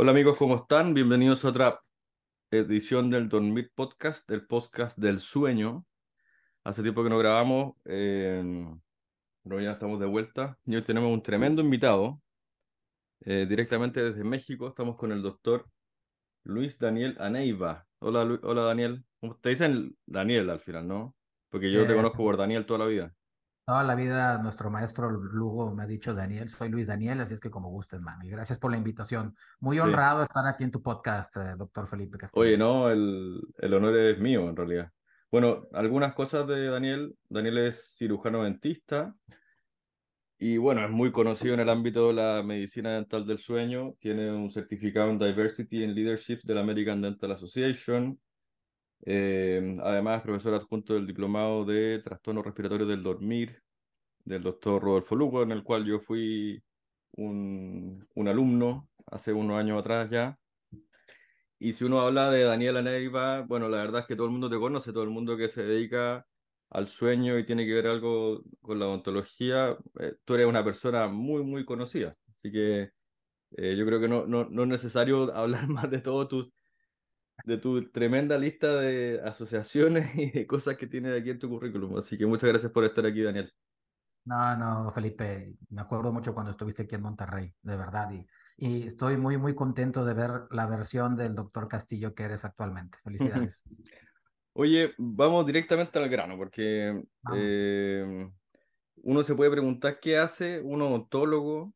Hola amigos, ¿cómo están? Bienvenidos a otra edición del Dormir Podcast, el podcast del sueño. Hace tiempo que no grabamos, eh, pero ya estamos de vuelta y hoy tenemos un tremendo invitado eh, directamente desde México. Estamos con el doctor Luis Daniel Aneiva. Hola, Lu- hola Daniel. ¿Cómo te dicen Daniel al final, no? Porque yo te Eh, conozco por Daniel toda la vida. Toda la vida nuestro maestro Lugo me ha dicho Daniel, soy Luis Daniel, así es que como gusten, man. Y gracias por la invitación. Muy Sí. honrado estar aquí en tu podcast, eh, doctor Felipe Oye, Castillo. no, el, el honor es mío en realidad. Bueno, algunas cosas de Daniel. Daniel es cirujano dentista y bueno, es muy conocido en el ámbito de la medicina dental del sueño. Tiene un certificado en Diversity and Leadership de la American Dental Association. Eh, además, es profesor adjunto del diplomado de trastornos respiratorios del dormir del doctor Rodolfo Lugo, en el cual yo fui un, un alumno hace unos años atrás ya. Y si uno habla de Daniela Neiva, bueno, la verdad es que todo el mundo te conoce, todo el mundo que se dedica al sueño y tiene que ver algo con la odontología, eh, tú eres una persona muy, muy conocida. Así que eh, yo creo que no, no, no es necesario hablar más de todo tus, de tu tremenda lista de asociaciones y de cosas que tienes aquí en tu currículum. Así que muchas gracias por estar aquí, Daniel. No, no, Felipe, me acuerdo mucho cuando estuviste aquí en Monterrey, de verdad, y, y estoy muy, muy contento de ver la versión del doctor Castillo que eres actualmente. Felicidades. Oye, vamos directamente al grano, porque eh, uno se puede preguntar qué hace un odontólogo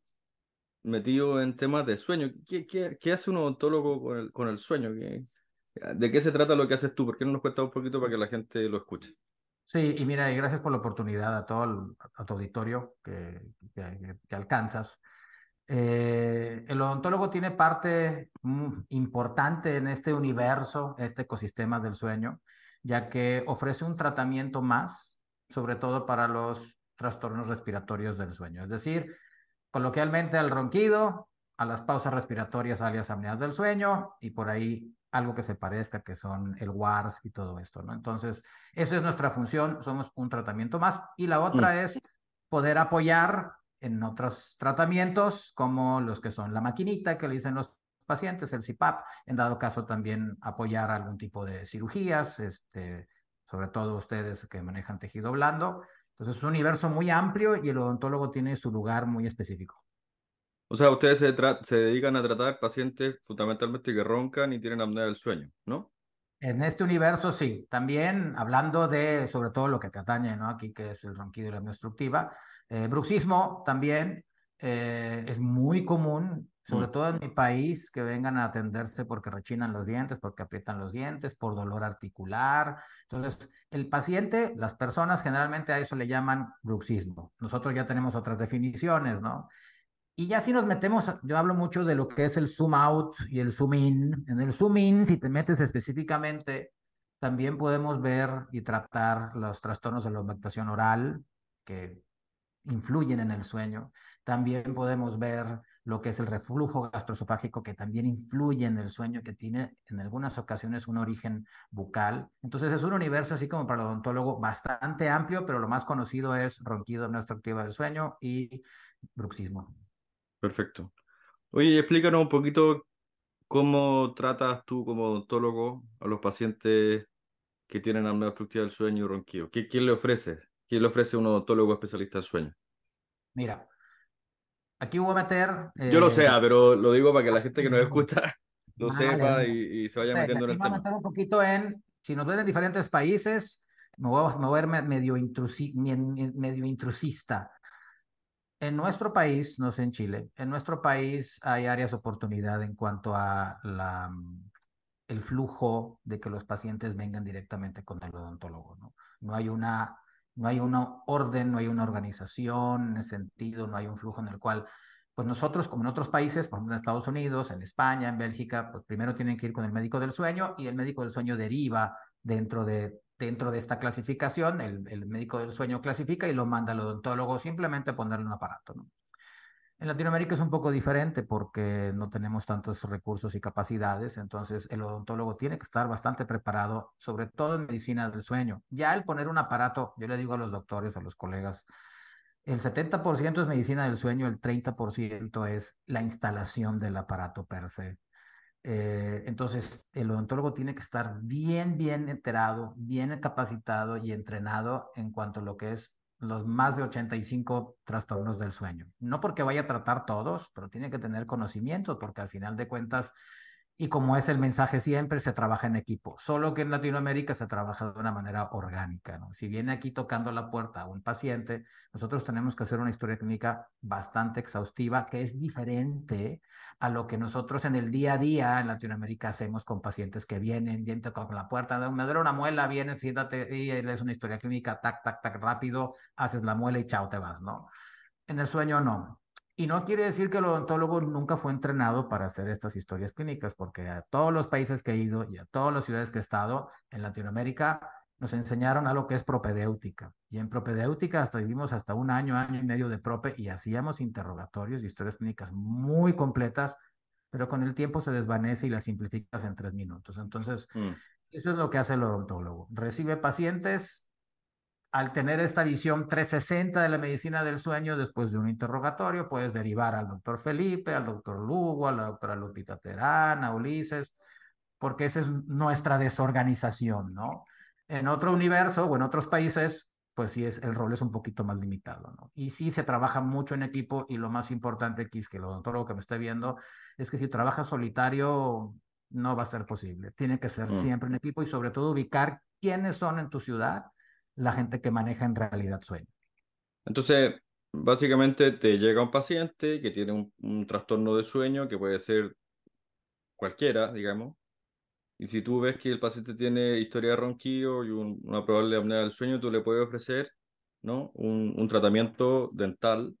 metido en temas de sueño. ¿Qué, qué, qué hace un odontólogo con el, con el sueño? ¿Qué- ¿De qué se trata lo que haces tú? ¿Por qué no nos cuentas un poquito para que la gente lo escuche? Sí, y mira, y gracias por la oportunidad a todo el, tu auditorio que, que, que alcanzas. Eh, el odontólogo tiene parte mm, importante en este universo, este ecosistema del sueño, ya que ofrece un tratamiento más, sobre todo para los trastornos respiratorios del sueño. Es decir, coloquialmente al ronquido, a las pausas respiratorias, alias apneas del sueño, y por ahí algo que se parezca, que son el WARS y todo esto, ¿no? Entonces, eso es nuestra función, somos un tratamiento más. Y la Mm, otra es poder apoyar en otros tratamientos, como los que son la maquinita que le dicen los pacientes, el CPAP, en dado caso también apoyar algún tipo de cirugías, este, sobre todo ustedes que manejan tejido blando. Entonces, es un universo muy amplio y el odontólogo tiene su lugar muy específico. O sea, ustedes se, se dedican a tratar pacientes fundamentalmente que roncan y tienen apnea del sueño, ¿no? En este universo, sí. También hablando de, sobre todo lo que te atañe, ¿no? Aquí, que es el ronquido y la apnea obstructiva. Eh, bruxismo también eh, es muy común, sobre Mm. todo en mi país, que vengan a atenderse porque rechinan los dientes, porque aprietan los dientes, por dolor articular. Entonces, el paciente, las personas generalmente a eso le llaman bruxismo. Nosotros ya tenemos otras definiciones, ¿no? Y ya si nos metemos, yo hablo mucho de lo que es el zoom out y el zoom in. En el zoom in, si te metes específicamente, también podemos ver y tratar los trastornos de la aumentación oral que influyen en el sueño. También podemos ver lo que es el reflujo gastroesofágico que también influye en el sueño, que tiene en algunas ocasiones un origen bucal. Entonces es un universo así como para el odontólogo bastante amplio, pero lo más conocido es ronquido no obstructiva del sueño y bruxismo. Perfecto. Oye, explícanos un poquito cómo tratas tú como odontólogo a los pacientes que tienen apnea obstructiva del sueño y ronquido. ¿Qué, quién le ofrece? ¿Quién le ofrece un odontólogo especialista en sueño? Mira, aquí voy a meter... Yo lo eh, sé, pero lo digo para que la gente que nos escucha lo Vale, sepa y, y se vaya metiendo en el voy a meter un poquito en, si nos ven en diferentes países, me voy a, me voy a ver me- medio, intrusi, me- me- medio intrusista. En nuestro país, no sé en Chile, en nuestro país hay áreas de oportunidad en cuanto a la, mm, el flujo de que los pacientes vengan directamente con el odontólogo, ¿no? No hay una, no hay una orden, no hay una organización en ese sentido, no hay un flujo en el cual, pues nosotros, como en otros países, por ejemplo en Estados Unidos, en España, en Bélgica, pues primero tienen que ir con el médico del sueño y el médico del sueño deriva dentro de, dentro de esta clasificación, el, médico del sueño clasifica y lo manda al odontólogo simplemente a ponerle un aparato. En Latinoamérica es un poco diferente porque no tenemos tantos recursos y capacidades, entonces el odontólogo tiene que estar bastante preparado, sobre todo en medicina del sueño. Ya el poner un aparato, yo le digo a los doctores, a los colegas, el 70% es medicina del sueño, el 30% es la instalación del aparato per se. Eh, entonces, el odontólogo tiene que estar bien, bien enterado, bien capacitado y entrenado en cuanto a lo que es los más de 85 trastornos del sueño. No porque vaya a tratar todos, pero tiene que tener conocimiento, porque al final de cuentas y como es el mensaje siempre, se trabaja en equipo. Solo que en Latinoamérica se trabaja de una manera orgánica. Si viene aquí tocando la puerta a un paciente, nosotros tenemos que hacer una historia clínica bastante exhaustiva, que es diferente a lo que nosotros en el día a día en Latinoamérica hacemos con pacientes que vienen, vienen con la puerta, me duele una muela, vienes, siéntate y es una historia clínica, tac, tac, tac, rápido, haces la muela y chao, te vas, ¿no? En el sueño no. Y no quiere decir que el odontólogo nunca fue entrenado para hacer estas historias clínicas, porque a todos los países que he ido y a todas las ciudades que he estado en Latinoamérica nos enseñaron a lo que es propedéutica. Y en propedéutica hasta vivimos hasta un año, año y medio de prope y hacíamos interrogatorios y historias clínicas muy completas, pero con el tiempo se desvanece y las simplificas en tres minutos. Entonces, mm. eso es lo que hace el odontólogo. Recibe pacientes, al tener esta visión 360 de la medicina del sueño, después de un interrogatorio, puedes derivar al doctor Felipe, al doctor Lugo, a la doctora Lupita Terán, a Ulises, porque esa es nuestra desorganización, ¿no? En otro universo o en otros países, pues sí, es, el rol es un poquito más limitado, ¿no? Y sí se trabaja mucho en equipo y lo más importante aquí es que el odontólogo que me esté viendo es que si trabaja solitario no va a ser posible. Tiene que ser mm. siempre en equipo y sobre todo ubicar quiénes son en tu ciudad la gente que maneja en realidad sueño. Entonces, básicamente te llega un paciente que tiene un, trastorno de sueño que puede ser cualquiera, digamos, y si tú ves que el paciente tiene historia de ronquillo y una probable apnea del sueño, tú le puedes ofrecer ¿no? un, tratamiento dental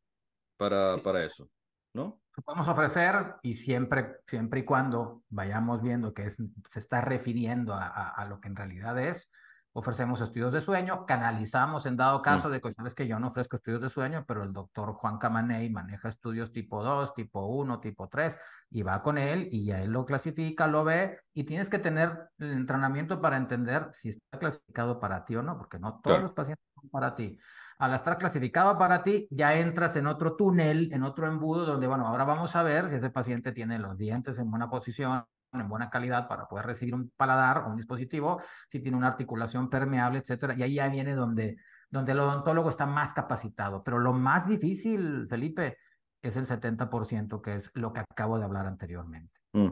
para, para eso, ¿no? Podemos ofrecer y siempre, siempre y cuando vayamos viendo que se está refiriendo a, lo que en realidad es, ofrecemos estudios de sueño, canalizamos en dado caso de que sabes que yo no ofrezco estudios de sueño, pero el doctor Juan Camaney maneja estudios tipo 2, tipo 1, tipo 3 y va con él y ya él lo clasifica, lo ve y tienes que tener el entrenamiento para entender si está clasificado para ti o no, porque no todos los pacientes son para ti. Al estar clasificado para ti, ya entras en otro túnel, en otro embudo donde, bueno, ahora vamos a ver si ese paciente tiene los dientes en buena posición, en buena calidad para poder recibir un paladar o un dispositivo, si tiene una articulación permeable, etcétera. Y ahí ya viene donde, donde el odontólogo está más capacitado. Pero lo más difícil, Felipe, es el 70%, que es lo que acabo de hablar anteriormente. Mm.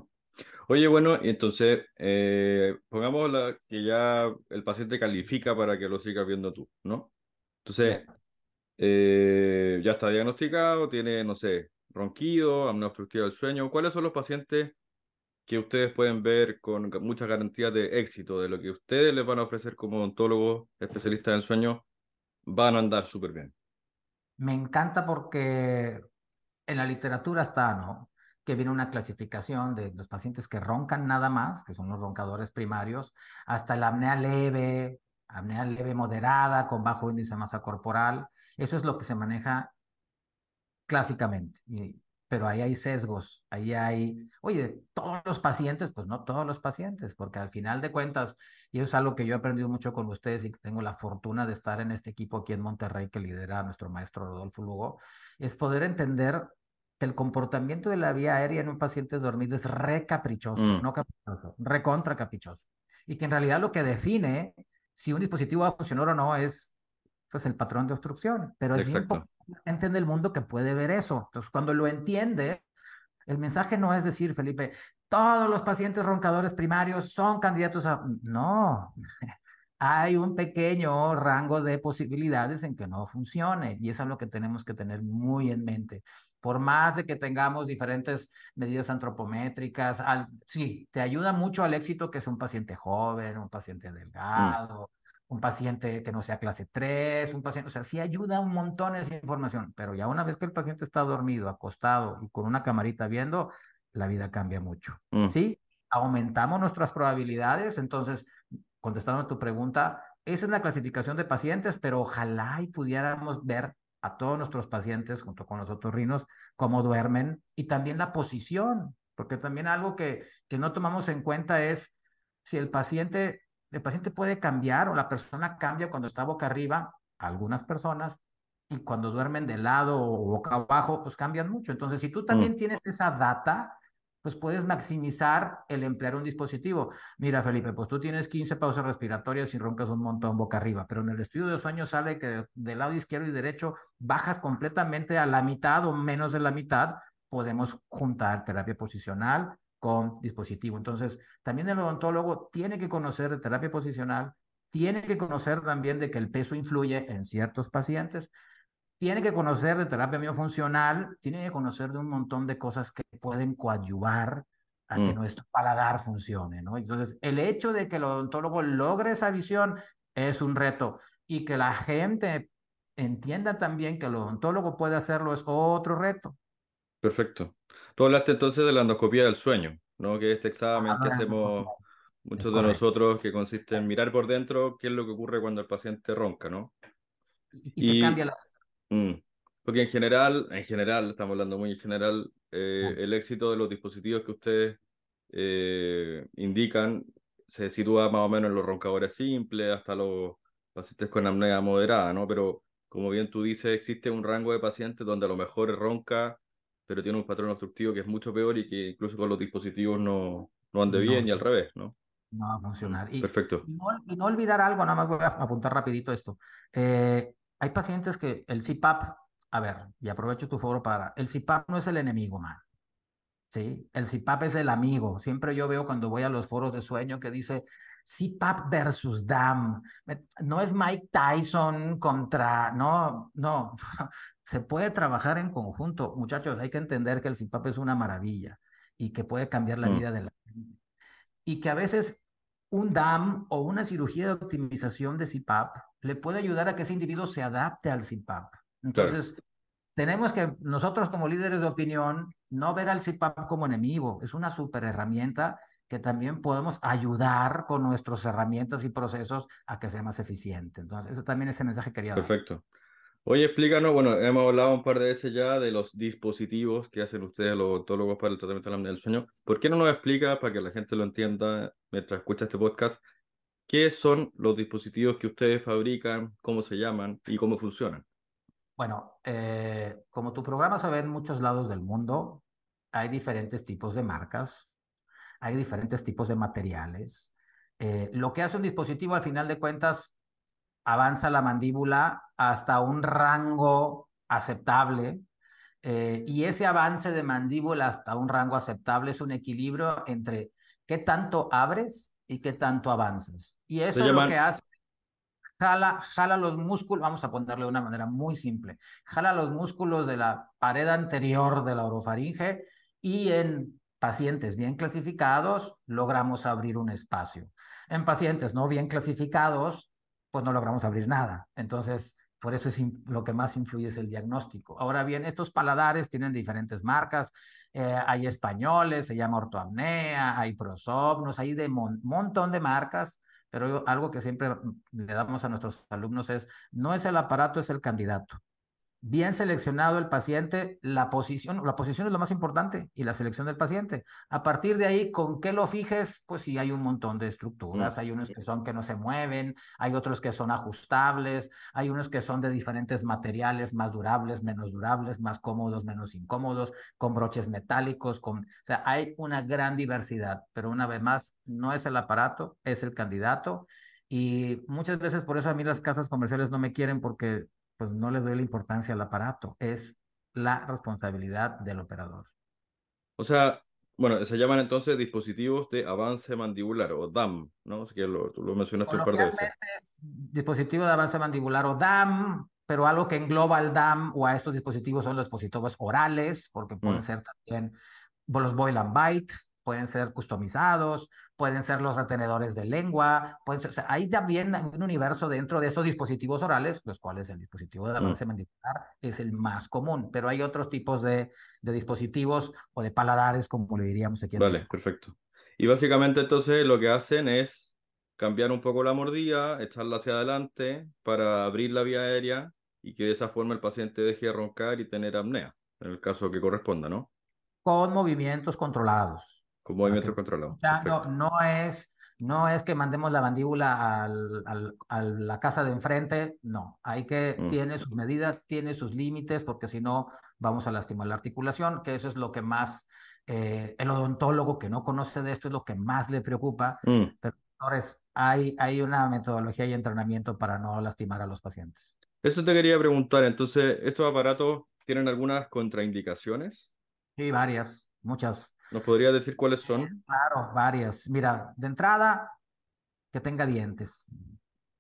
Oye, bueno, entonces, eh, pongamos la, que ya el paciente califica para que lo sigas viendo tú, ¿no? Entonces, eh, ya está diagnosticado, tiene, no sé, ronquido, apnea obstructiva del sueño. ¿Cuáles son los pacientes que ustedes pueden ver con muchas garantías de éxito de lo que ustedes les van a ofrecer como odontólogos especialistas en sueño, van a andar súper bien. Me encanta porque en la literatura está, ¿no? Que viene una clasificación de los pacientes que roncan nada más, que son los roncadores primarios, hasta la apnea leve, apnea leve moderada con bajo índice de masa corporal. Eso es lo que se maneja clásicamente. Pero ahí hay sesgos, ahí hay, oye, todos los pacientes, pues no todos los pacientes, porque al final de cuentas, y eso es algo que yo he aprendido mucho con ustedes y que tengo la fortuna de estar en este equipo aquí en Monterrey que lidera nuestro maestro Rodolfo Lugo, es poder entender que el comportamiento de la vía aérea en un paciente dormido es re caprichoso, mm. no caprichoso, re contra caprichoso. Y que en realidad lo que define si un dispositivo va a funcionar o no es pues el patrón de obstrucción, pero es bien gente en el mundo que puede ver eso. Entonces, cuando lo entiende, el mensaje no es decir, Felipe, todos los pacientes roncadores primarios son candidatos a... No, hay un pequeño rango de posibilidades en que no funcione y eso es lo que tenemos que tener muy en mente. Por más de que tengamos diferentes medidas antropométricas, al, sí, te ayuda mucho al éxito que es un paciente joven, un paciente mm. Un paciente que no sea clase 3, un paciente, o sea, sí ayuda un montón esa información, pero ya una vez que el paciente está dormido, acostado y con una camarita viendo, la vida cambia mucho. Mm. ¿Sí? Aumentamos nuestras probabilidades, entonces, contestando a tu pregunta, esa es la clasificación de pacientes, pero ojalá y pudiéramos ver a todos nuestros pacientes junto con los otorrinos cómo duermen y también la posición, porque también algo que, que no tomamos en cuenta es si el paciente el paciente puede cambiar o la persona cambia cuando está boca arriba, algunas personas, y cuando duermen de lado o boca abajo, pues cambian mucho. Entonces, si tú también mm. tienes esa data, pues puedes maximizar el emplear un dispositivo. Mira, Felipe, pues tú tienes 15 pausas respiratorias y roncas un montón boca arriba, pero en el estudio de sueño sale que del lado izquierdo y derecho bajas completamente a la mitad o menos de la mitad. Podemos juntar terapia posicional con dispositivo. Entonces, también el odontólogo tiene que conocer de terapia posicional, tiene que conocer también de que el peso influye en ciertos pacientes, tiene que conocer de terapia miofuncional, tiene que conocer de un montón de cosas que pueden coadyuvar a que mm. nuestro paladar funcione, ¿no? Entonces, el hecho de que el odontólogo logre esa visión es un reto y que la gente entienda también que el odontólogo puede hacerlo es otro reto. Perfecto. Tú hablaste entonces de la endoscopía del sueño, ¿no? Que este examen que hacemos muchos de nosotros, que consiste en mirar por dentro qué es lo que ocurre cuando el paciente ronca, ¿no? Y, y cambia la Mm. Porque en general, en general, estamos hablando muy en general, eh, el éxito de los dispositivos que ustedes eh, indican se sitúa más o menos en los roncadores simples hasta los pacientes con apnea moderada, ¿no? Pero como bien tú dices, existe un rango de pacientes donde a lo mejor ronca, pero tiene un patrón obstructivo que es mucho peor y que incluso con los dispositivos no, no ande bien y al revés, ¿no? No va a funcionar. Y, Perfecto. Y no, olvidar algo, nada más voy a apuntar rapidito esto. Eh, hay pacientes que el CPAP, a ver, y aprovecho tu foro para, el CPAP no es el enemigo, man. ¿sí? El CPAP es el amigo. Siempre yo veo cuando voy a los foros de sueño que dice CPAP versus DAM. No es Mike Tyson contra, no, no. Se puede trabajar en conjunto. Muchachos, hay que entender que el CPAP es una maravilla y que puede cambiar la mm. vida de la gente. Y que a veces un DAM o una cirugía de optimización de CPAP le puede ayudar a que ese individuo se adapte al CPAP. Entonces, tenemos que nosotros como líderes de opinión no ver al CPAP como enemigo, es una super herramienta que también podemos ayudar con nuestras herramientas y procesos a que sea más eficiente. Entonces, eso también es el mensaje que quería dar. Perfecto. Oye, explícanos, bueno, hemos hablado un par de veces ya de los dispositivos que hacen ustedes los odontólogos para el tratamiento del sueño. ¿Por qué no nos explica, para que la gente lo entienda mientras escucha este podcast, qué son los dispositivos que ustedes fabrican, cómo se llaman y cómo funcionan? Bueno, eh, como tu programa se ve en muchos lados del mundo, hay diferentes tipos de marcas, hay diferentes tipos de materiales. Eh, lo que hace un dispositivo al final de cuentas avanza la mandíbula hasta un rango aceptable. Eh, y ese avance de mandíbula hasta un rango aceptable es un equilibrio entre qué tanto abres y qué tanto avanzas. Y eso es lo que hace. Jala, jala los músculos, vamos a ponerle de una manera muy simple, jala los músculos de la pared anterior de la orofaringe y en pacientes bien clasificados logramos abrir un espacio. En pacientes no bien clasificados pues no logramos abrir nada. Entonces, por eso es lo que más influye es el diagnóstico. Ahora bien, estos paladares tienen diferentes marcas. Eh, hay españoles, se llama ortoapnea, hay prosopnos, hay de montón de marcas, pero algo que siempre le damos a nuestros alumnos es, no es el aparato, es el candidato bien seleccionado el paciente, la posición, la posición es lo más importante y la selección del paciente. A partir de ahí, ¿con qué lo fijes? Pues sí, hay un montón de estructuras, hay unos que son que no se mueven, hay otros que son ajustables, hay unos que son de diferentes materiales, más durables, menos durables, más cómodos, menos incómodos, con broches metálicos, con, o sea, hay una gran diversidad, pero una vez más, no es el aparato, es el candidato. Y muchas veces por eso a mí las casas comerciales no me quieren porque pues no le doy la importancia al aparato, es la responsabilidad del operador. O sea, bueno, se llaman entonces dispositivos de avance mandibular o DAM, ¿no? que lo, tú lo mencionaste un par de veces. Es dispositivo de avance mandibular o DAM, pero algo que engloba al DAM o a estos dispositivos son los dispositivos orales, porque pueden mm. ser también los boil and bite, pueden ser customizados, pueden ser los retenedores de lengua, pueden ser, o sea, hay también un universo dentro de estos dispositivos orales, los cuales el dispositivo de mm. avance mandibular es el más común, pero hay otros tipos de, de dispositivos o de paladares, como le diríamos aquí. Vale, perfecto. Y básicamente entonces lo que hacen es cambiar un poco la mordida, echarla hacia adelante para abrir la vía aérea y que de esa forma el paciente deje de roncar y tener apnea, en el caso que corresponda, ¿no? Con movimientos controlados. Movimiento controlado. no, no, es, no es que mandemos la mandíbula al, al, a la casa de enfrente, no. Hay que, mm. tiene sus medidas, tiene sus límites, porque si no, vamos a lastimar la articulación, que eso es lo que más Eh, el odontólogo que no conoce de esto es lo que más le preocupa, Mm. pero doctores, hay, hay una metodología y entrenamiento para no lastimar a los pacientes. Eso te quería preguntar. Entonces, ¿estos aparatos tienen algunas contraindicaciones? Sí, varias, muchas. ¿Nos podrías decir cuáles son? Claro, varias. Mira, de entrada, que tenga dientes.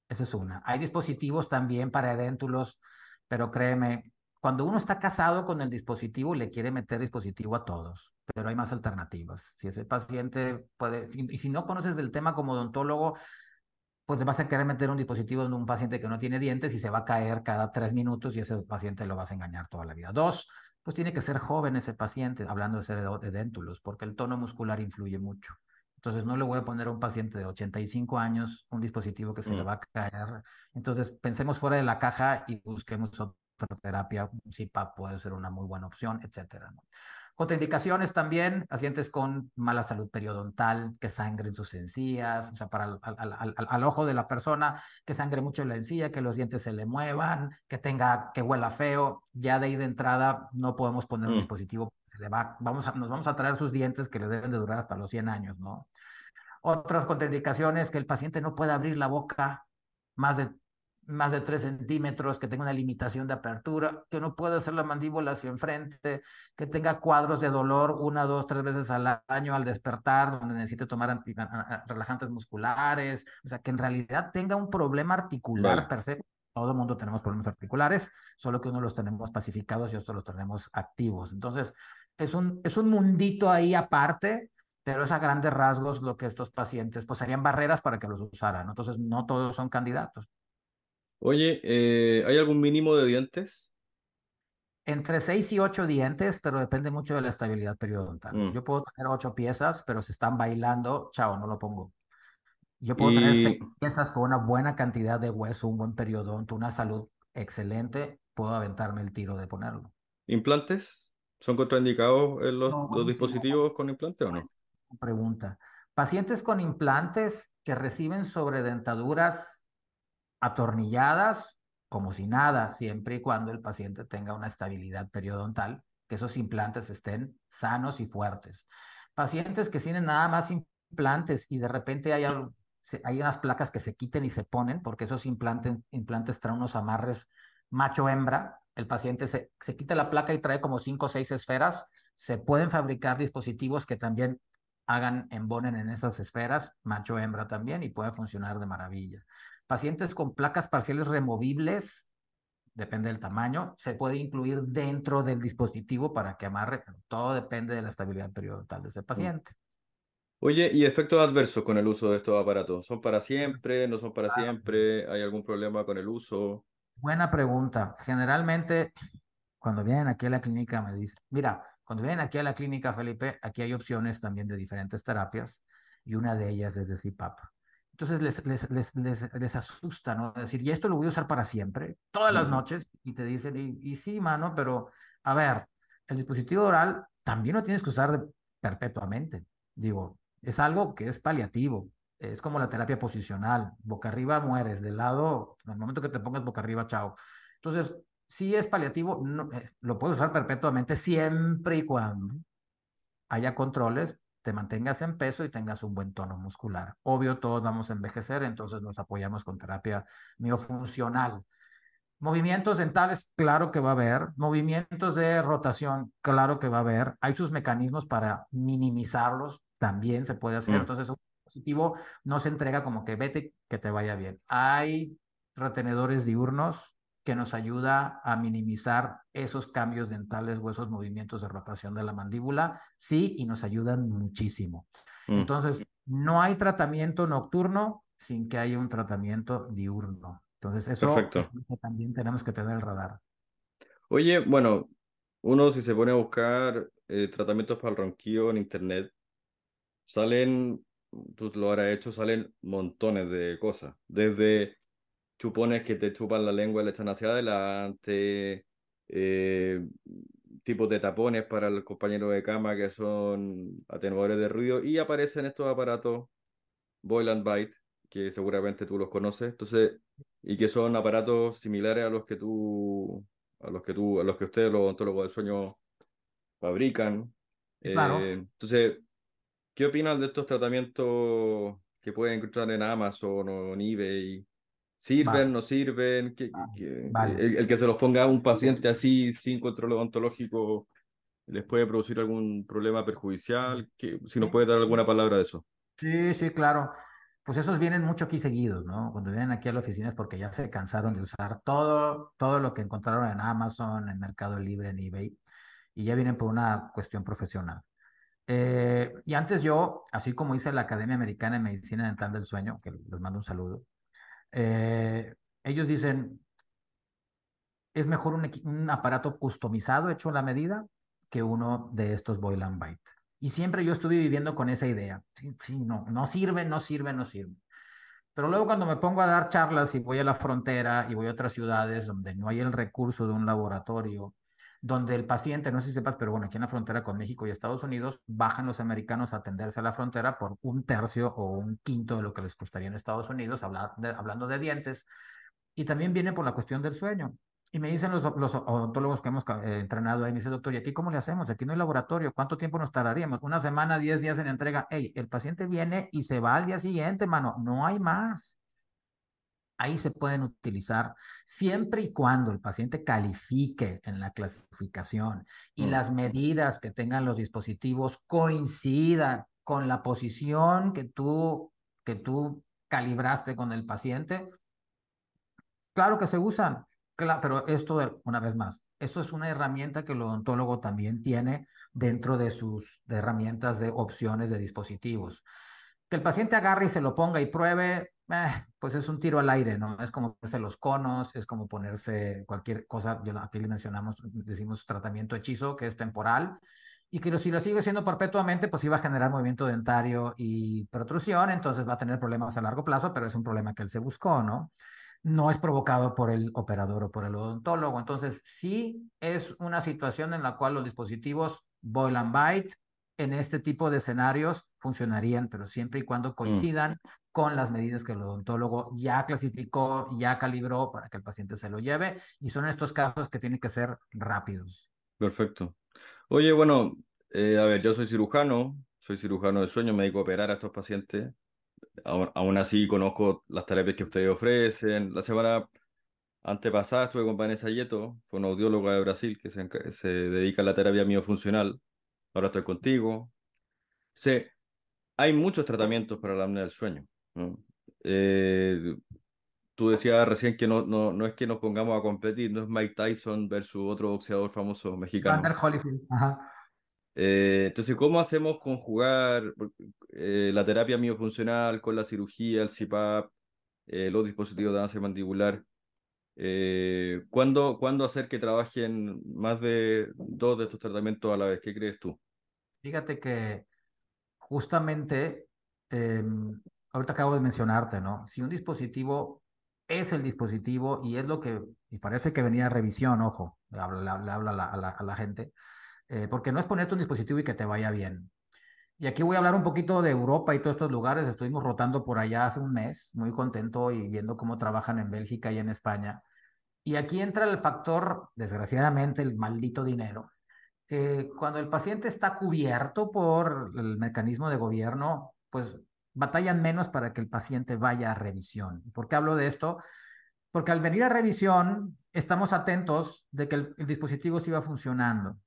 Esa es una. Hay dispositivos también para edéntulos, pero créeme, cuando uno está casado con el dispositivo, le quiere meter dispositivo a todos, pero hay más alternativas. Si ese paciente puede, y si no conoces del tema como odontólogo, pues le vas a querer meter un dispositivo en un paciente que no tiene dientes y se va a caer cada tres minutos y ese paciente lo vas a engañar toda la vida. Dos, pues tiene que ser joven ese paciente, hablando de ser edéntulos, porque el tono muscular influye mucho. Entonces no le voy a poner a un paciente de 85 años un dispositivo que se le Mm. va a caer. Entonces pensemos fuera de la caja y busquemos otra terapia. CPAP puede ser una muy buena opción, etcétera. ¿no? Contraindicaciones también, pacientes con mala salud periodontal, que sangren sus encías, o sea, para al, al- al- al ojo de la persona, que sangre mucho en la encía, que los dientes se le muevan, que tenga, que huela feo. Ya de ahí de entrada no podemos poner un Mm. dispositivo, se le va, vamos a, nos vamos a traer sus dientes que le deben de durar hasta los 100 años, ¿no? Otras contraindicaciones, que el paciente no pueda abrir la boca más de, más de 3 centímetros, que tenga una limitación de apertura, que no pueda hacer la mandíbula hacia enfrente, que tenga cuadros de dolor una, dos, tres veces al año al despertar, donde necesite tomar relajantes musculares, o sea, que en realidad tenga un problema articular Vale. per se. Todo el mundo tenemos problemas articulares, solo que unos los tenemos pacificados y otros los tenemos activos. Entonces, es un, es un mundito ahí aparte, pero es a grandes rasgos lo que estos pacientes, pues serían barreras para que los usaran. Entonces, no todos son candidatos. Oye, eh, ¿hay algún mínimo de dientes? Entre 6 y 8 dientes, pero depende mucho de la estabilidad periodontal. Mm. Yo puedo tener 8 piezas, pero se están bailando, chao, no lo pongo. Yo puedo tener Y 6 piezas con una buena cantidad de hueso, un buen periodonto, una salud excelente, puedo aventarme el tiro de ponerlo. implantes. ¿Son contraindicados en los, No, los dispositivos con implante o no? Pregunta. Pacientes con implantes que reciben sobredentaduras atornilladas, como si nada, siempre y cuando el paciente tenga una estabilidad periodontal, que esos implantes estén sanos y fuertes. Pacientes que tienen nada más implantes y de repente hay, algo- hay unas placas que se quiten y se ponen, porque esos implantes, implantes traen unos amarres macho-hembra. El paciente se, se quita la placa y trae como cinco o seis esferas. Se pueden fabricar dispositivos que también hagan, embonen en esas esferas, macho-hembra también, y puede funcionar de maravilla. Pacientes con placas parciales removibles, depende del tamaño, se puede incluir dentro del dispositivo para que amarre, pero todo depende de la estabilidad periodontal de ese paciente. Oye, ¿y efectos adversos con el uso de estos aparatos? ¿Son para siempre? ¿No son para Claro. siempre? ¿Hay algún problema con el uso? Buena pregunta. Generalmente, cuando vienen aquí a la clínica, me dicen, mira, cuando vienen aquí a la clínica, Felipe, aquí hay opciones también de diferentes terapias y una de ellas es de CPAP. Entonces les, les, les, les, les asusta, ¿no? Decir, y esto lo voy a usar para siempre, todas las noches, y te dicen, y, y sí, mano, pero a ver, el dispositivo oral también lo tienes que usar de- perpetuamente. Digo, es algo que es paliativo, es como la terapia posicional, boca arriba mueres, de lado, en el momento que te pongas boca arriba, chao. Entonces, sí es paliativo, no, eh, lo puedes usar perpetuamente siempre y cuando haya controles, te mantengas en peso y tengas un buen tono muscular. Obvio, todos vamos a envejecer, entonces nos apoyamos con terapia miofuncional. Movimientos dentales, claro que va a haber. Movimientos de rotación, claro que va a haber. Hay sus mecanismos para minimizarlos, también se puede hacer. Mm. Entonces, un dispositivo no se entrega como que vete, que te vaya bien. Hay retenedores diurnos que nos ayuda a minimizar esos cambios dentales o esos movimientos de rotación de la mandíbula, sí, y nos ayudan muchísimo. Mm. Entonces, no hay tratamiento nocturno sin que haya un tratamiento diurno. Entonces, eso es que también tenemos que tener el radar. Oye, bueno, uno si se pone a buscar eh, tratamientos para el ronquillo en internet, salen, tú lo habrás hecho, salen montones de cosas. Desde chupones que te chupan la lengua y le echan hacia adelante, eh, tipos de tapones para el compañero de cama que son atenuadores de ruido, y aparecen estos aparatos Boil and Bite, que seguramente tú los conoces, entonces, y que son aparatos similares a los que tú, a los que tú, a los que ustedes, los odontólogos del sueño, fabrican. Claro. Eh, entonces, ¿qué opinas de estos tratamientos que pueden encontrar en Amazon o en eBay? ¿Sirven, no sirven? ¿Qué- va, qué- vale. el, el que se los ponga a un paciente así sin control odontológico les puede producir algún problema perjudicial? ¿Qué- si nos puede dar alguna palabra de eso. sí, sí, claro. Pues esos vienen mucho aquí seguidos, ¿no? Cuando vienen aquí a la oficina es porque ya se cansaron de usar todo, todo lo que encontraron en Amazon, en Mercado Libre, en eBay, y ya vienen por una cuestión profesional. Eh, y antes yo, así como hice la Academia Americana de Medicina Dental del Sueño, que les mando un saludo, eh, ellos dicen, es mejor un, aparato customizado, hecho a la medida, que uno de estos Boil and Bite. Y siempre yo estuve viviendo con esa idea. Sí, sí, no, no sirve, no sirve, no sirve. Pero luego cuando me pongo a dar charlas y voy a la frontera y voy a otras ciudades donde no hay el recurso de un laboratorio, donde el paciente, no sé si sepas, pero bueno, aquí en la frontera con México y Estados Unidos, bajan los americanos a atenderse a la frontera por un tercio o un quinto de lo que les costaría en Estados Unidos, hablar hablando de dientes, y también viene por la cuestión del sueño. Y me dicen los, los odontólogos que hemos eh, entrenado ahí, me dice, doctor, ¿y aquí cómo le hacemos? Aquí no hay laboratorio, ¿cuánto tiempo nos tardaríamos? Una semana, diez días en entrega. Hey, el paciente viene y se va al día siguiente, mano, no hay más. Ahí se pueden utilizar siempre y cuando el paciente califique en la clasificación y Mm, las medidas que tengan los dispositivos coincidan con la posición que tú, que tú calibraste con el paciente, Claro que se usan, cla- pero esto, una vez más, esto es una herramienta que el odontólogo también tiene dentro de sus de herramientas de opciones de dispositivos. Que el paciente agarre y se lo ponga y pruebe, eh, pues es un tiro al aire, ¿no? Es como ponerse los conos, es como ponerse cualquier cosa, yo, aquí le mencionamos, decimos tratamiento hechizo, que es temporal, y que si lo sigue haciendo perpetuamente, pues iba a generar movimiento dentario y protrusión, entonces va a tener problemas a largo plazo, pero es un problema que él se buscó, ¿no? no es provocado por el operador o por el odontólogo. Entonces, sí es una situación en la cual los dispositivos boil and bite en este tipo de escenarios funcionarían, pero siempre y cuando mm, coincidan con las medidas que el odontólogo ya clasificó, ya calibró para que el paciente se lo lleve, y son estos casos que tienen que ser rápidos. perfecto. Oye, bueno, eh, a ver, yo soy cirujano, soy cirujano de sueño, me dedico a operar a estos pacientes. Aún, así conozco las terapias que ustedes ofrecen. La semana antepasada estuve con Vanessa Yeto, fue una audióloga de Brasil que se, se dedica a la terapia miofuncional. Ahora estoy contigo. Hay muchos tratamientos para la apnea del sueño, ¿no? Eh, tú decías recién que no, no, no es que nos pongamos a competir, no es Mike Tyson versus otro boxeador famoso mexicano. Vander Holyfield. Ajá. Eh, entonces, ¿cómo hacemos conjugar eh, la terapia miofuncional con la cirugía, el CPAP, eh, los dispositivos de avance mandibular? ¿cuándo, cuándo hacer que trabajen más de dos de estos tratamientos a la vez? ¿Qué crees tú? Fíjate que justamente, eh, ahorita acabo de mencionarte, ¿no? Si un dispositivo es el dispositivo y es lo que, y parece que venía a revisión, ojo, le habla, habla a, la, a, la, a la gente, eh, porque no es ponerte un dispositivo y que te vaya bien. Y aquí voy a hablar un poquito de Europa y todos estos lugares. Estuvimos rotando por allá hace un mes, muy contento y viendo cómo trabajan en Bélgica y en España. Y aquí entra el factor, desgraciadamente, el maldito dinero que cuando el paciente está cubierto por el mecanismo de gobierno, pues batallan menos para que el paciente vaya a revisión. ¿Por qué hablo de esto? Porque al venir a revisión, estamos atentos de que el, el dispositivo siga funcionando.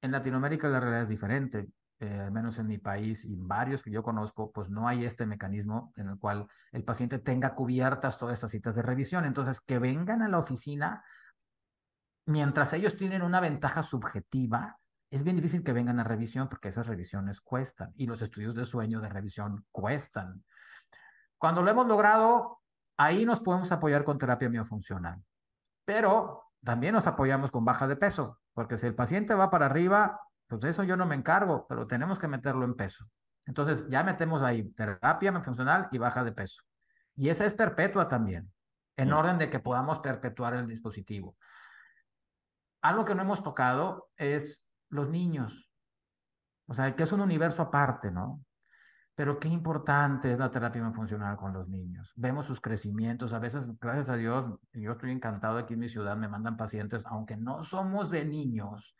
En Latinoamérica la realidad es diferente. Eh, al menos en mi país y varios que yo conozco, pues no hay este mecanismo en el cual el paciente tenga cubiertas todas estas citas de revisión. Entonces, que vengan a la oficina mientras ellos tienen una ventaja subjetiva, es bien difícil que vengan a revisión porque esas revisiones cuestan y los estudios de sueño de revisión cuestan. Cuando lo hemos logrado, ahí nos podemos apoyar con terapia miofuncional, pero también nos apoyamos con baja de peso, porque si el paciente va para arriba, pues eso yo no me encargo, pero tenemos que meterlo en peso. Entonces ya metemos ahí terapia miofuncional y baja de peso. Y esa es perpetua también, en orden de que podamos perpetuar el dispositivo. Algo que no hemos tocado es los niños. O sea, que es un universo aparte, ¿no? Pero qué importante es la terapia funcional con los niños. Vemos sus crecimientos. A veces, gracias a Dios, yo estoy encantado aquí en mi ciudad, me mandan pacientes, aunque no somos de niños,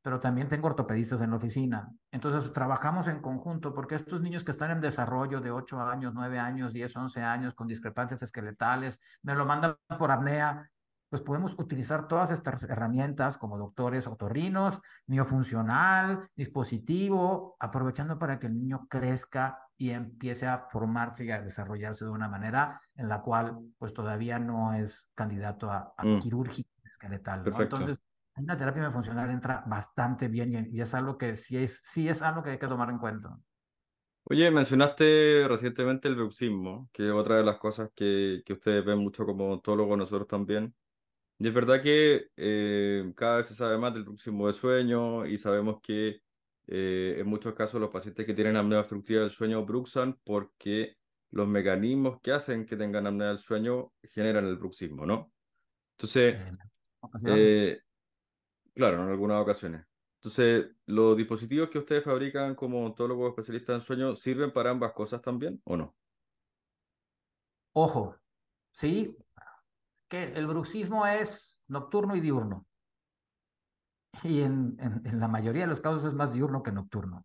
pero también tengo ortopedistas en la oficina. Entonces trabajamos en conjunto porque estos niños que están en desarrollo de 8 años, 9 años, 10, 11 años con discrepancias esqueletales, me lo mandan por apnea, pues podemos utilizar todas estas herramientas como doctores otorrinos, miofuncional, dispositivo, aprovechando para que el niño crezca y empiece a formarse y a desarrollarse de una manera en la cual pues todavía no es candidato a, a mm. quirúrgica esqueletal. ¿no? Entonces, una terapia funcional entra bastante bien y, es algo que sí es, sí es algo que hay que tomar en cuenta. Oye, mencionaste recientemente el bruxismo, que es otra de las cosas que, que ustedes ven mucho como odontólogos, nosotros también. Y es verdad que eh, cada vez se sabe más del bruxismo de sueño y sabemos que eh, en muchos casos los pacientes que tienen apnea obstructiva del sueño bruxan porque los mecanismos que hacen que tengan apnea del sueño generan el bruxismo, ¿no? Entonces, eh, Claro, en algunas ocasiones. Entonces, ¿los dispositivos que ustedes fabrican como odontólogos especialistas en sueño sirven para ambas cosas también o no? Ojo, sí, que el bruxismo es nocturno y diurno. Y en, en, la mayoría de los casos es más diurno que nocturno.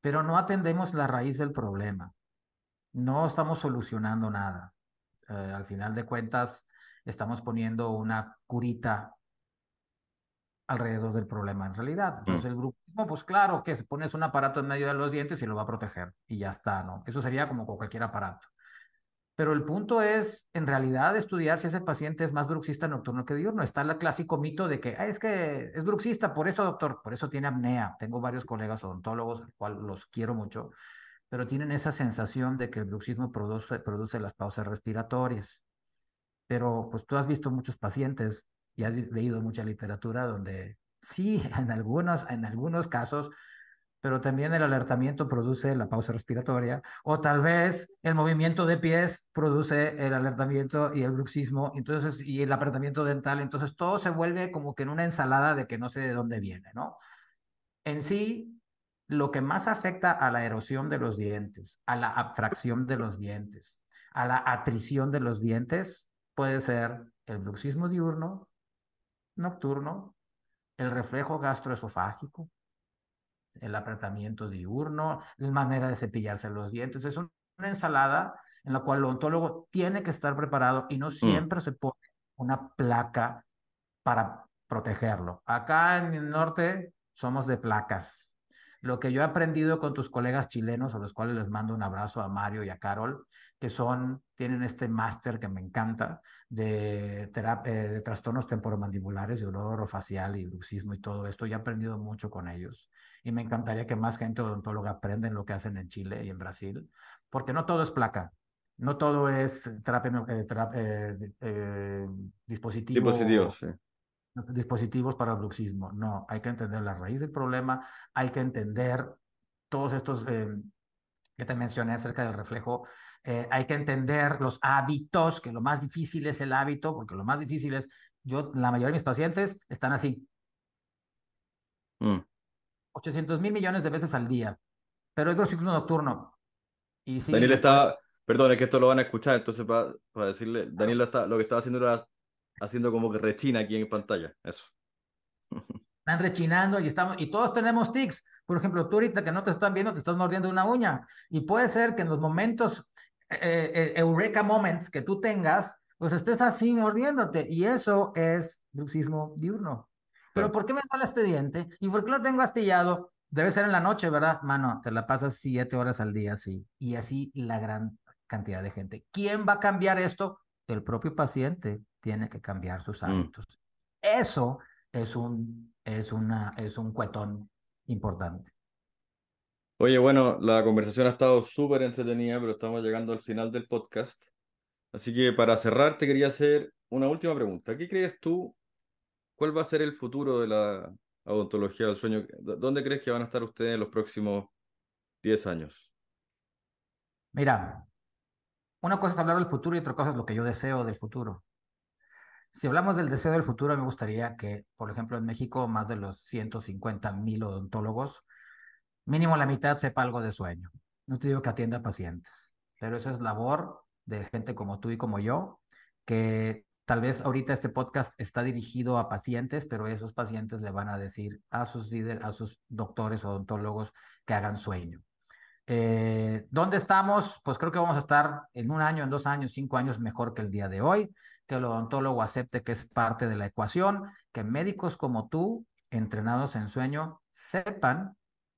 Pero no atendemos la raíz del problema. No estamos solucionando nada. Eh, al final de cuentas, estamos poniendo una curita alrededor del problema en realidad. Entonces mm. el bruxismo, pues claro que pones un aparato en medio de los dientes y lo va a proteger y ya está, ¿no? Eso sería como con cualquier aparato. Pero el punto es, en realidad, estudiar si ese paciente es más bruxista nocturno que diurno. Está el clásico mito de que es que es bruxista, por eso, doctor, por eso tiene apnea. Tengo varios colegas odontólogos, al cual los quiero mucho, pero tienen esa sensación de que el bruxismo produce, produce las pausas respiratorias. Pero pues tú has visto muchos pacientes y has leído mucha literatura donde sí, en algunos, en algunos casos, pero también el alertamiento produce la pausa respiratoria, o tal vez el movimiento de pies produce el alertamiento y el bruxismo, entonces, y el apretamiento dental, entonces todo se vuelve como que en una ensalada de que no sé de dónde viene, ¿no? En sí, lo que más afecta a la erosión de los dientes, a la abstracción de los dientes, a la atrición de los dientes, puede ser el bruxismo diurno, nocturno, el reflejo gastroesofágico, el apretamiento diurno, la manera de cepillarse los dientes. Es una ensalada en la cual el odontólogo tiene que estar preparado y no mm. siempre se pone una placa para protegerlo. Acá en el norte somos de placas. Lo que yo he aprendido con tus colegas chilenos, a los cuales les mando un abrazo a Mario y a Carol, que son, tienen este máster que me encanta de, eh, de trastornos temporomandibulares, dolor facial y bruxismo y todo esto. Y he aprendido mucho con ellos. Y me encantaría que más gente odontóloga aprendan lo que hacen en Chile y en Brasil, porque no todo es placa. No todo es terapia, eh, eh, dispositivo, dispositivos. Sí. Dispositivos para el bruxismo. No, hay que entender la raíz del problema, hay que entender todos estos que te mencioné acerca del reflejo eh, hay que entender los hábitos, que lo más difícil es el hábito, porque lo más difícil es, yo, la mayoría de mis pacientes están así. 800 mm. mil millones de veces al día, pero es bruxismo nocturno. Y Daniel está, perdón, es que esto lo van a escuchar, entonces para, para decirle, Daniel lo, está, lo que estaba haciendo era haciendo como que rechina aquí en pantalla, eso. Están rechinando y estamos, y todos tenemos tics. Por ejemplo, tú ahorita que no te están viendo, te estás mordiendo una uña. Y puede ser que en los momentos eh, eh, eureka moments que tú tengas, pues estés así mordiéndote. Y eso es bruxismo diurno. Pero ¿por qué me duele este diente? ¿Y por qué lo tengo astillado? Debe ser en la noche, ¿verdad? Mano, te la pasas siete horas al día así. Y así la gran cantidad de gente. ¿Quién va a cambiar esto? El propio paciente tiene que cambiar sus mm. hábitos. Eso es un, es una, es un cuetón importante. Oye, bueno, la conversación ha estado súper entretenida, pero estamos llegando al final del podcast. Así que para cerrar, te quería hacer una última pregunta. ¿Qué crees tú? ¿Cuál va a ser el futuro de la odontología del sueño? ¿Dónde crees que van a estar ustedes en los próximos 10 años? Mira, una cosa es hablar del futuro y otra cosa es lo que yo deseo del futuro. Si hablamos del deseo del futuro, me gustaría que, por ejemplo, en México, más de los 150 mil odontólogos mínimo la mitad sepa algo de sueño. No te digo que atienda pacientes, pero esa es labor de gente como tú y como yo, que Tal vez ahorita este podcast está dirigido a pacientes, pero esos pacientes le van a decir a sus líderes, a sus doctores o odontólogos que hagan sueño. Eh, ¿Dónde estamos? Pues creo que vamos a estar en un año, en dos años, cinco años mejor que el día de hoy, que el odontólogo acepte que es parte de la ecuación, que médicos como tú, entrenados en sueño, sepan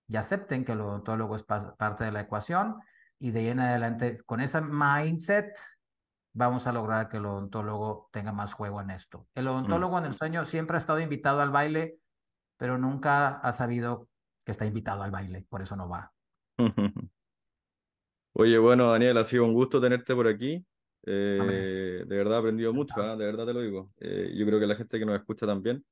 y acepten que el odontólogo es parte de la ecuación y de ahí en adelante, con ese mindset, vamos a lograr que el odontólogo tenga más juego en esto. El odontólogo en el sueño siempre ha estado invitado al baile, pero nunca ha sabido que está invitado al baile, por eso no va. Oye, bueno, Daniel, ha sido un gusto tenerte por aquí. Eh, de verdad he aprendido mucho, ¿ah? de verdad te lo digo. Eh, yo creo que la gente que nos escucha también.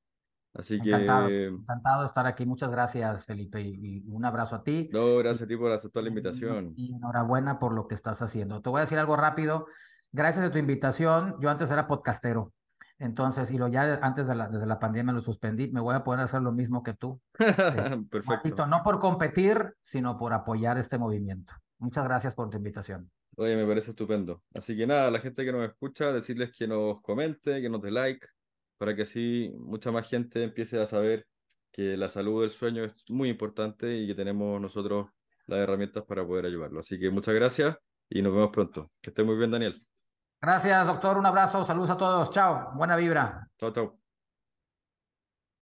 Así encantado, que. Encantado de estar aquí. Muchas gracias, Felipe, y, un abrazo a ti. No, gracias a ti por aceptar la invitación. Y, enhorabuena por lo que estás haciendo. Te voy a decir algo rápido. Gracias a tu invitación, yo antes era podcastero. Entonces, y lo ya antes de la, desde la pandemia lo suspendí, me voy a poder hacer lo mismo que tú. Perfecto. no por competir, sino por apoyar este movimiento. Muchas gracias por tu invitación. Oye, me parece estupendo. Así que nada, la gente que nos escucha, decirles que nos comente, que nos dé like, para que así mucha más gente empiece a saber que la salud del sueño es muy importante y que tenemos nosotros las herramientas para poder ayudarlo. Así que muchas gracias y nos vemos pronto. Que esté muy bien, Daniel. Gracias, doctor. Un abrazo. Saludos a todos. Chao. Buena vibra. Chao, chao.